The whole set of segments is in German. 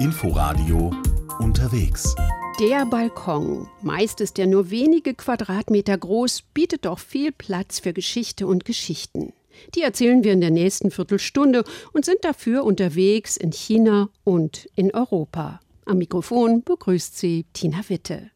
Inforadio unterwegs. Der Balkon, meist ist er nur wenige Quadratmeter groß, bietet doch viel Platz für Geschichte und Geschichten. Die erzählen wir in der nächsten Viertelstunde und sind dafür unterwegs in China und in Europa. Am Mikrofon begrüßt sie Tina Witte.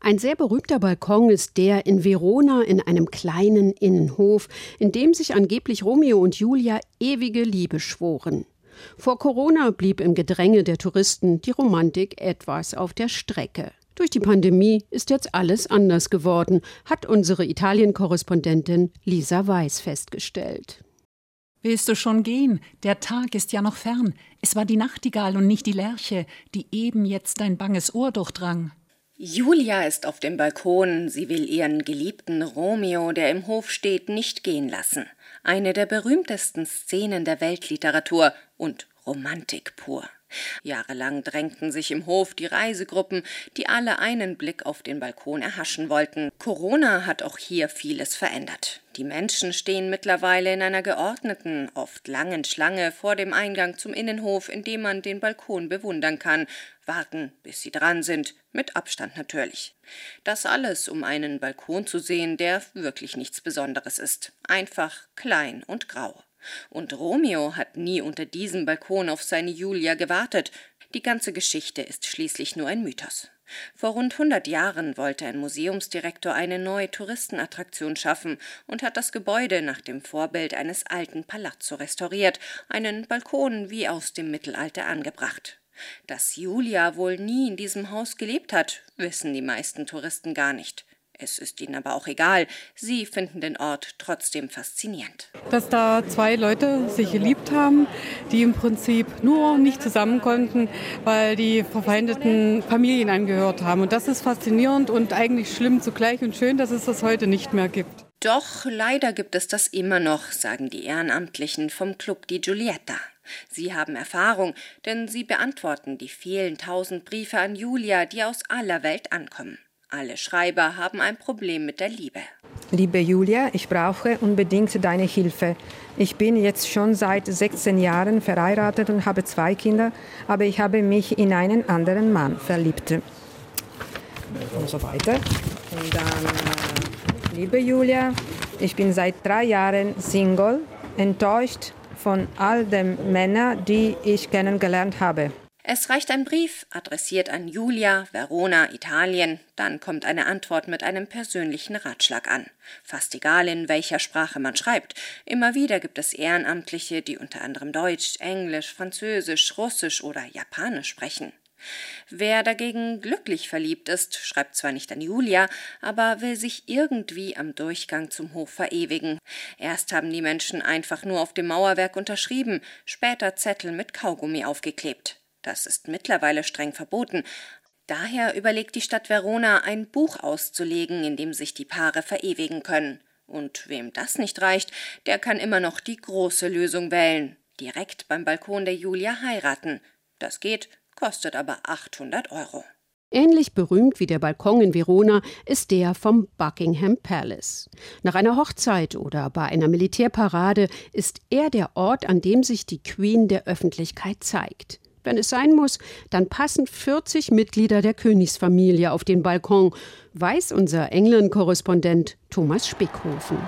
Ein sehr berühmter Balkon ist der in Verona in einem kleinen Innenhof, in dem sich angeblich Romeo und Julia ewige Liebe schworen. Vor Corona blieb im Gedränge der Touristen die Romantik etwas auf der Strecke. Durch die Pandemie ist jetzt alles anders geworden, hat unsere Italien-Korrespondentin Lisa Weiß festgestellt. Willst du schon gehen? Der Tag ist ja noch fern. Es war die Nachtigall und nicht die Lerche, die eben jetzt dein banges Ohr durchdrang. Julia ist auf dem Balkon, sie will ihren geliebten Romeo, der im Hof steht, nicht gehen lassen. Eine der berühmtesten Szenen der Weltliteratur und Romantik pur. Jahrelang drängten sich im Hof die Reisegruppen, die alle einen Blick auf den Balkon erhaschen wollten. Corona hat auch hier vieles verändert. Die Menschen stehen mittlerweile in einer geordneten, oft langen Schlange vor dem Eingang zum Innenhof, in dem man den Balkon bewundern kann, warten, bis sie dran sind, mit Abstand natürlich. Das alles, um einen Balkon zu sehen, der wirklich nichts Besonderes ist, einfach klein und grau. Und Romeo hat nie unter diesem Balkon auf seine Julia gewartet. Die ganze Geschichte ist schließlich nur ein Mythos. Vor rund hundert Jahren wollte ein Museumsdirektor eine neue Touristenattraktion schaffen und hat das Gebäude nach dem Vorbild eines alten Palazzo restauriert, einen Balkon wie aus dem Mittelalter angebracht. Dass Julia wohl nie in diesem Haus gelebt hat, wissen die meisten Touristen gar nicht. Es ist ihnen aber auch egal. Sie finden den Ort trotzdem faszinierend. Dass da zwei Leute sich geliebt haben, die im Prinzip nur nicht zusammen konnten, weil die verfeindeten Familien angehört haben. Und das ist faszinierend und eigentlich schlimm zugleich und schön, dass es das heute nicht mehr gibt. Doch leider gibt es das immer noch, sagen die Ehrenamtlichen vom Club Di Giulietta. Sie haben Erfahrung, denn sie beantworten die vielen tausend Briefe an Julia, die aus aller Welt ankommen. Alle Schreiber haben ein Problem mit der Liebe. Liebe Julia, ich brauche unbedingt deine Hilfe. Ich bin jetzt schon seit 16 Jahren verheiratet und habe zwei Kinder, aber ich habe mich in einen anderen Mann verliebt. Und so weiter. Und dann, äh, liebe Julia, ich bin seit drei Jahren Single, enttäuscht von all den Männern, die ich kennengelernt habe. Es reicht ein Brief, adressiert an Julia, Verona, Italien, dann kommt eine Antwort mit einem persönlichen Ratschlag an. Fast egal, in welcher Sprache man schreibt. Immer wieder gibt es Ehrenamtliche, die unter anderem Deutsch, Englisch, Französisch, Russisch oder Japanisch sprechen. Wer dagegen glücklich verliebt ist, schreibt zwar nicht an Julia, aber will sich irgendwie am Durchgang zum Hof verewigen. Erst haben die Menschen einfach nur auf dem Mauerwerk unterschrieben, später Zettel mit Kaugummi aufgeklebt. Das ist mittlerweile streng verboten. Daher überlegt die Stadt Verona, ein Buch auszulegen, in dem sich die Paare verewigen können. Und wem das nicht reicht, der kann immer noch die große Lösung wählen. Direkt beim Balkon der Julia heiraten. Das geht, kostet aber 800 Euro. Ähnlich berühmt wie der Balkon in Verona ist der vom Buckingham Palace. Nach einer Hochzeit oder bei einer Militärparade ist er der Ort, an dem sich die Queen der Öffentlichkeit zeigt. Wenn es sein muss, dann passen 40 Mitglieder der Königsfamilie auf den Balkon, weiß unser England-Korrespondent Thomas Spickhofen.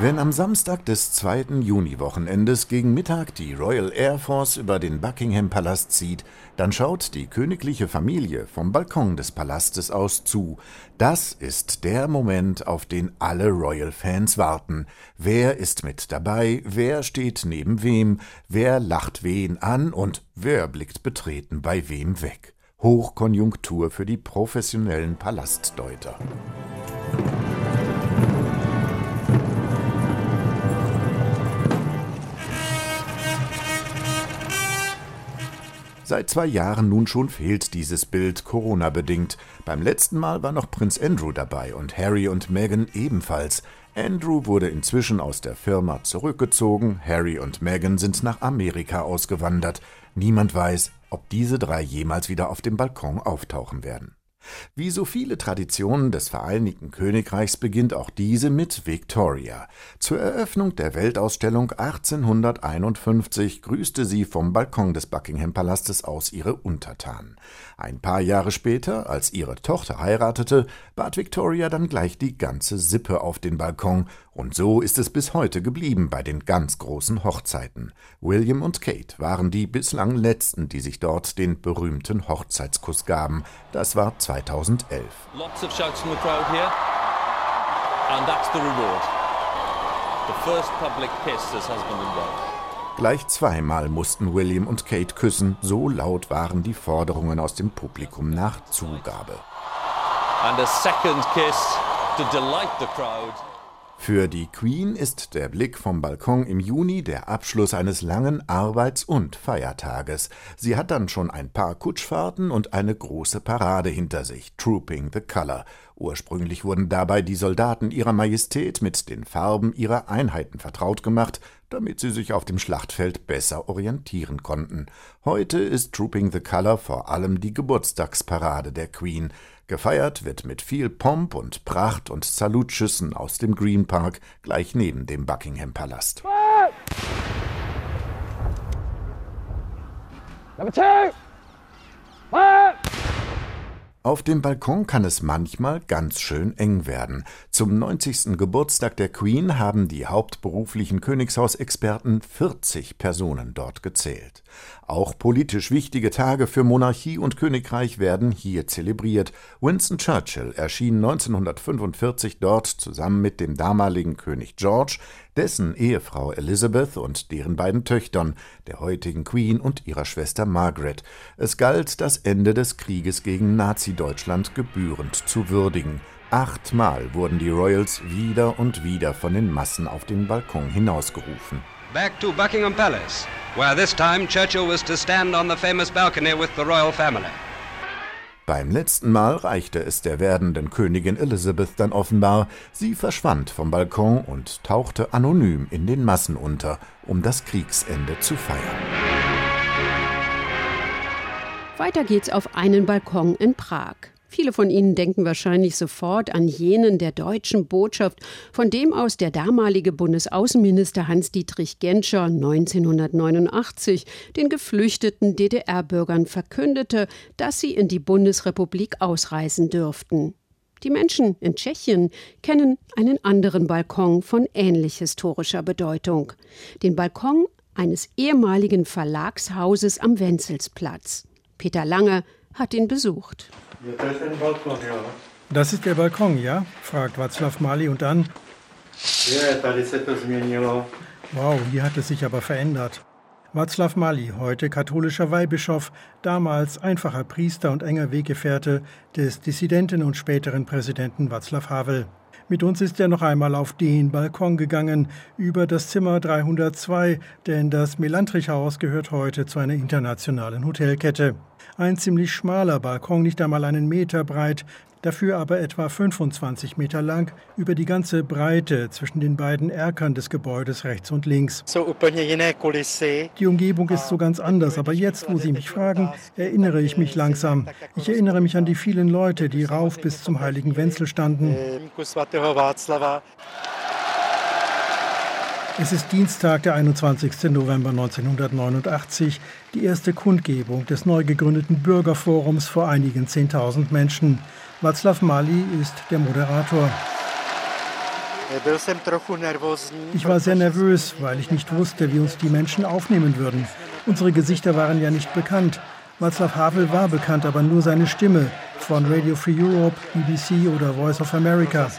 Wenn am Samstag des zweiten Juniwochenendes gegen Mittag die Royal Air Force über den Buckingham Palast zieht, dann schaut die königliche Familie vom Balkon des Palastes aus zu. Das ist der Moment, auf den alle Royal-Fans warten. Wer ist mit dabei? Wer steht neben wem? Wer lacht wen an? Und wer blickt betreten bei wem weg? Hochkonjunktur für die professionellen Palastdeuter. Seit zwei Jahren nun schon fehlt dieses Bild Corona-bedingt. Beim letzten Mal war noch Prinz Andrew dabei und Harry und Meghan ebenfalls. Andrew wurde inzwischen aus der Firma zurückgezogen, Harry und Meghan sind nach Amerika ausgewandert. Niemand weiß, ob diese drei jemals wieder auf dem Balkon auftauchen werden. Wie so viele Traditionen des Vereinigten Königreichs beginnt auch diese mit Victoria. Zur Eröffnung der Weltausstellung 1851 grüßte sie vom Balkon des Buckingham Palastes aus ihre Untertanen. Ein paar Jahre später, als ihre Tochter heiratete, bat Victoria dann gleich die ganze Sippe auf den Balkon, und so ist es bis heute geblieben bei den ganz großen Hochzeiten. William und Kate waren die bislang letzten, die sich dort den berühmten Hochzeitskuss gaben. Das war 2011. Lots of shouts from the crowd here. And that's the reward. The first public kiss as husband and wife. Gleich zweimal mussten William und Kate küssen, so laut waren die Forderungen aus dem Publikum nach Zugabe. And a second kiss to delight the crowd. Für die Queen ist der Blick vom Balkon im Juni der Abschluss eines langen Arbeits- und Feiertages. Sie hat dann schon ein paar Kutschfahrten und eine große Parade hinter sich, Trooping the Color. Ursprünglich wurden dabei die Soldaten ihrer Majestät mit den Farben ihrer Einheiten vertraut gemacht, damit sie sich auf dem Schlachtfeld besser orientieren konnten. Heute ist Trooping the Color vor allem die Geburtstagsparade der Queen. Gefeiert wird mit viel Pomp und Pracht und Salutschüssen aus dem Green Park gleich neben dem Buckingham Palast. Number two. Auf dem Balkon kann es manchmal ganz schön eng werden. Zum 90. Geburtstag der Queen haben die hauptberuflichen Königshausexperten 40 Personen dort gezählt. Auch politisch wichtige Tage für Monarchie und Königreich werden hier zelebriert. Winston Churchill erschien 1945 dort zusammen mit dem damaligen König George, dessen Ehefrau Elizabeth und deren beiden Töchtern, der heutigen Queen und ihrer Schwester Margaret. Es galt, das Ende des Krieges gegen Nazi-Deutschland gebührend zu würdigen. Achtmal wurden die Royals wieder und wieder von den Massen auf den Balkon hinausgerufen. Back to Buckingham Palace, where this time Churchill was to stand on the famous balcony with the royal family. Beim letzten Mal reichte es der werdenden Königin Elizabeth dann offenbar, sie verschwand vom Balkon und tauchte anonym in den Massen unter, um das Kriegsende zu feiern. Weiter geht's auf einen Balkon in Prag. Viele von Ihnen denken wahrscheinlich sofort an jenen der deutschen Botschaft, von dem aus der damalige Bundesaußenminister Hans-Dietrich Genscher 1989 den geflüchteten DDR-Bürgern verkündete, dass sie in die Bundesrepublik ausreisen dürften. Die Menschen in Tschechien kennen einen anderen Balkon von ähnlich historischer Bedeutung. Den Balkon eines ehemaligen Verlagshauses am Wenzelsplatz. Peter Lange hat ihn besucht. Das ist der Balkon, ja? fragt Václav Mali und dann. Wow, hier hat es sich aber verändert. Václav Mali, heute katholischer Weihbischof, damals einfacher Priester und enger Weggefährte des Dissidenten und späteren Präsidenten Václav Havel. Mit uns ist er noch einmal auf den Balkon gegangen, über das Zimmer 302, denn das Melantrich-Haus gehört heute zu einer internationalen Hotelkette. Ein ziemlich schmaler Balkon, nicht einmal einen Meter breit, dafür aber etwa 25 Meter lang über die ganze Breite zwischen den beiden Erkern des Gebäudes rechts und links. Die Umgebung ist so ganz anders, aber jetzt, wo Sie mich fragen, erinnere ich mich langsam. Ich erinnere mich an die vielen Leute, die rauf bis zum heiligen Wenzel standen. Es ist Dienstag, der 21. November 1989, die erste Kundgebung des neu gegründeten Bürgerforums vor einigen 10.000 Menschen. Václav Mali ist der Moderator. Ich war sehr nervös, weil ich nicht wusste, wie uns die Menschen aufnehmen würden. Unsere Gesichter waren ja nicht bekannt. Václav Havel war bekannt, aber nur seine Stimme von Radio Free Europe, BBC oder Voice of America.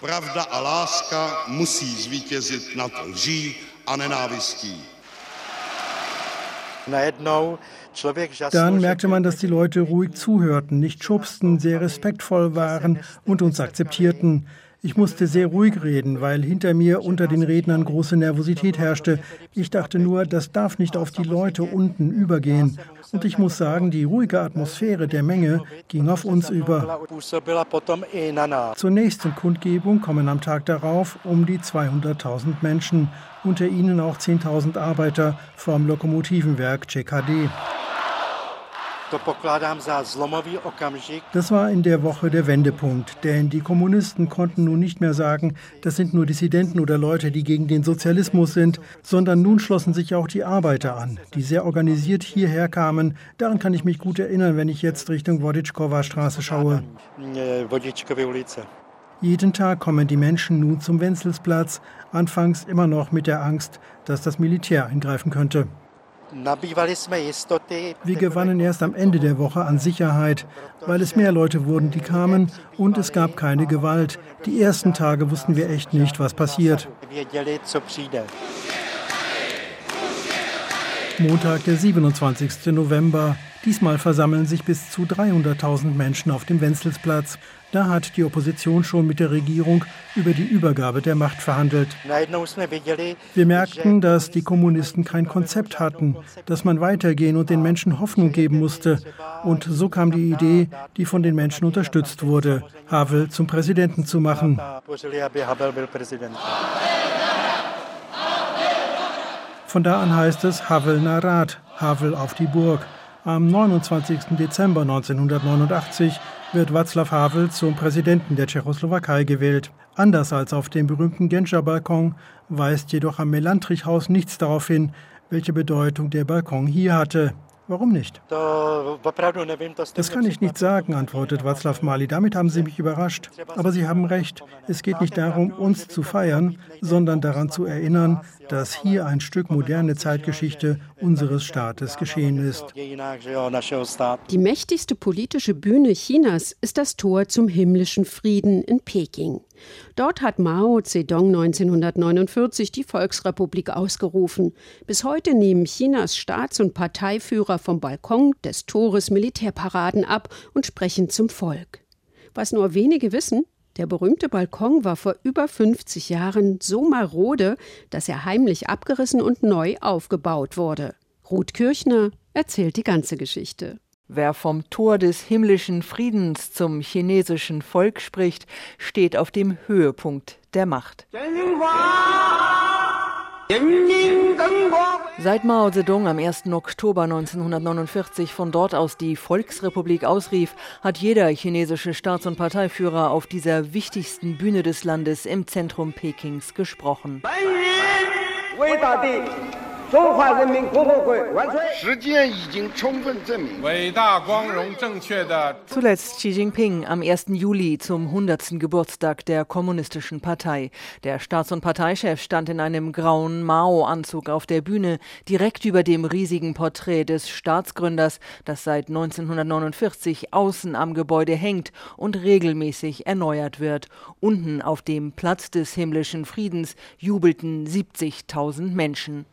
Pravda a láska musí zvítězit nad lží a nenávistí. Dann merkte man, dass die Leute ruhig zuhörten, nicht schubsten, sehr respektvoll waren und uns akzeptierten. Ich musste sehr ruhig reden, weil hinter mir unter den Rednern große Nervosität herrschte. Ich dachte nur, das darf nicht auf die Leute unten übergehen. Und ich muss sagen, die ruhige Atmosphäre der Menge ging auf uns über. Zur nächsten Kundgebung kommen am Tag darauf um die 200.000 Menschen, unter ihnen auch 10.000 Arbeiter vom Lokomotivenwerk CKD. Das war in der Woche der Wendepunkt, denn die Kommunisten konnten nun nicht mehr sagen, das sind nur Dissidenten oder Leute, die gegen den Sozialismus sind, sondern nun schlossen sich auch die Arbeiter an, die sehr organisiert hierher kamen. Daran kann ich mich gut erinnern, wenn ich jetzt Richtung Woditschkowa Straße schaue. Jeden Tag kommen die Menschen nun zum Wenzelsplatz, anfangs immer noch mit der Angst, dass das Militär eingreifen könnte. Wir gewannen erst am Ende der Woche an Sicherheit, weil es mehr Leute wurden, die kamen und es gab keine Gewalt. Die ersten Tage wussten wir echt nicht, was passiert. Montag, der 27. November. Diesmal versammeln sich bis zu 300.000 Menschen auf dem Wenzelsplatz. Da hat die Opposition schon mit der Regierung über die Übergabe der Macht verhandelt. Wir merkten, dass die Kommunisten kein Konzept hatten, dass man weitergehen und den Menschen Hoffnung geben musste. Und so kam die Idee, die von den Menschen unterstützt wurde, Havel zum Präsidenten zu machen. Von da an heißt es Havel Narat, Havel auf die Burg. Am 29. Dezember 1989 wird Václav Havel zum Präsidenten der Tschechoslowakei gewählt. Anders als auf dem berühmten Genscher Balkon weist jedoch am Melantrich-Haus nichts darauf hin, welche Bedeutung der Balkon hier hatte. Warum nicht? Das kann ich nicht sagen, antwortet Václav Mali. Damit haben Sie mich überrascht. Aber Sie haben recht. Es geht nicht darum, uns zu feiern, sondern daran zu erinnern, dass hier ein Stück moderne Zeitgeschichte unseres Staates geschehen ist. Die mächtigste politische Bühne Chinas ist das Tor zum himmlischen Frieden in Peking. Dort hat Mao Zedong 1949 die Volksrepublik ausgerufen. Bis heute nehmen Chinas Staats- und Parteiführer vom Balkon des Tores Militärparaden ab und sprechen zum Volk. Was nur wenige wissen, der berühmte Balkon war vor über 50 Jahren so marode, dass er heimlich abgerissen und neu aufgebaut wurde. Ruth Kirchner erzählt die ganze Geschichte. Wer vom Tor des himmlischen Friedens zum chinesischen Volk spricht, steht auf dem Höhepunkt der Macht. Seit Mao Zedong am 1. Oktober 1949 von dort aus die Volksrepublik ausrief, hat jeder chinesische Staats- und Parteiführer auf dieser wichtigsten Bühne des Landes im Zentrum Pekings gesprochen. Zuletzt Xi Jinping am 1. Juli zum 100. Geburtstag der Kommunistischen Partei. Der Staats- und Parteichef stand in einem grauen Mao-Anzug auf der Bühne, direkt über dem riesigen Porträt des Staatsgründers, das seit 1949 außen am Gebäude hängt und regelmäßig erneuert wird. Unten auf dem Platz des himmlischen Friedens jubelten 70.000 Menschen.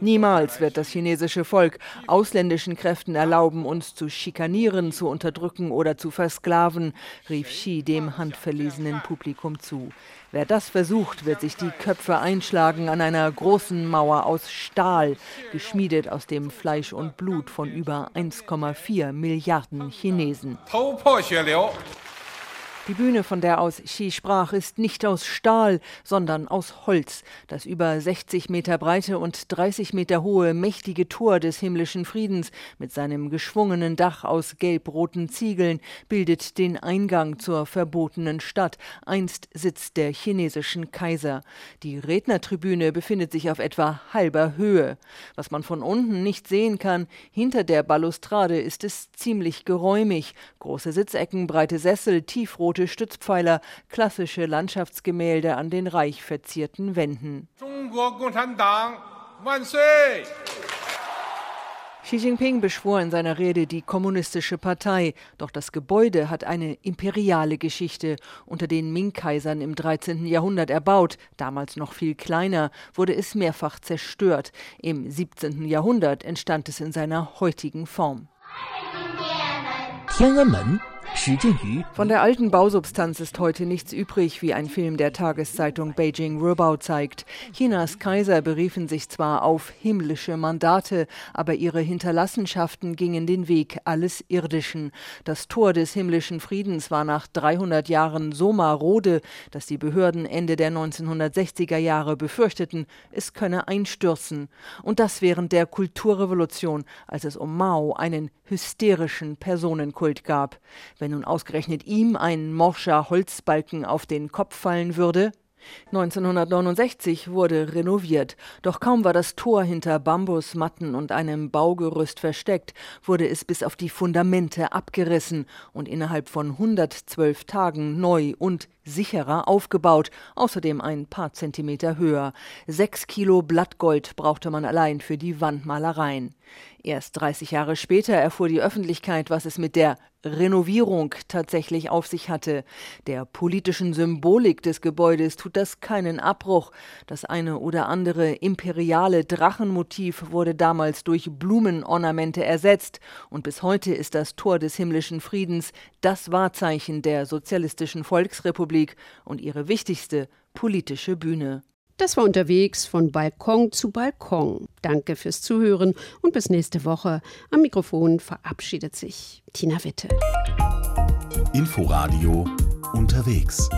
Niemals wird das chinesische Volk ausländischen Kräften erlauben, uns zu schikanieren, zu unterdrücken oder zu versklaven, rief Xi dem handverlesenen Publikum zu. Wer das versucht, wird sich die Köpfe einschlagen an einer großen Mauer aus Stahl, geschmiedet aus dem Fleisch und Blut von über 1,4 Milliarden Chinesen. Die Bühne, von der aus Xi sprach, ist nicht aus Stahl, sondern aus Holz. Das über 60 Meter breite und 30 Meter hohe mächtige Tor des himmlischen Friedens mit seinem geschwungenen Dach aus gelb-roten Ziegeln bildet den Eingang zur verbotenen Stadt, einst Sitz der chinesischen Kaiser. Die Rednertribüne befindet sich auf etwa halber Höhe. Was man von unten nicht sehen kann, hinter der Balustrade ist es ziemlich geräumig. Große Sitzecken, breite Sessel, tiefrot rote Stützpfeiler, klassische Landschaftsgemälde an den reich verzierten Wänden. Xi Jinping beschwor in seiner Rede die kommunistische Partei, doch das Gebäude hat eine imperiale Geschichte. Unter den Ming-Kaisern im 13. Jahrhundert erbaut, damals noch viel kleiner, wurde es mehrfach zerstört. Im 17. Jahrhundert entstand es in seiner heutigen Form. Tiananmen von der alten Bausubstanz ist heute nichts übrig, wie ein Film der Tageszeitung Beijing Rubao zeigt. Chinas Kaiser beriefen sich zwar auf himmlische Mandate, aber ihre Hinterlassenschaften gingen den Weg alles Irdischen. Das Tor des himmlischen Friedens war nach 300 Jahren so marode, dass die Behörden Ende der 1960er Jahre befürchteten, es könne einstürzen. Und das während der Kulturrevolution, als es um Mao einen hysterischen Personenkult gab. Wenn nun ausgerechnet ihm ein morscher Holzbalken auf den Kopf fallen würde, 1969 wurde renoviert, doch kaum war das Tor hinter Bambusmatten und einem Baugerüst versteckt, wurde es bis auf die Fundamente abgerissen und innerhalb von 112 Tagen neu und sicherer aufgebaut, außerdem ein paar Zentimeter höher. Sechs Kilo Blattgold brauchte man allein für die Wandmalereien. Erst 30 Jahre später erfuhr die Öffentlichkeit, was es mit der Renovierung tatsächlich auf sich hatte. Der politischen Symbolik des Gebäudes tut das keinen Abbruch. Das eine oder andere imperiale Drachenmotiv wurde damals durch Blumenornamente ersetzt, und bis heute ist das Tor des himmlischen Friedens das Wahrzeichen der sozialistischen Volksrepublik und ihre wichtigste politische Bühne. Das war unterwegs von Balkon zu Balkon. Danke fürs Zuhören und bis nächste Woche. Am Mikrofon verabschiedet sich Tina Witte. Inforadio unterwegs.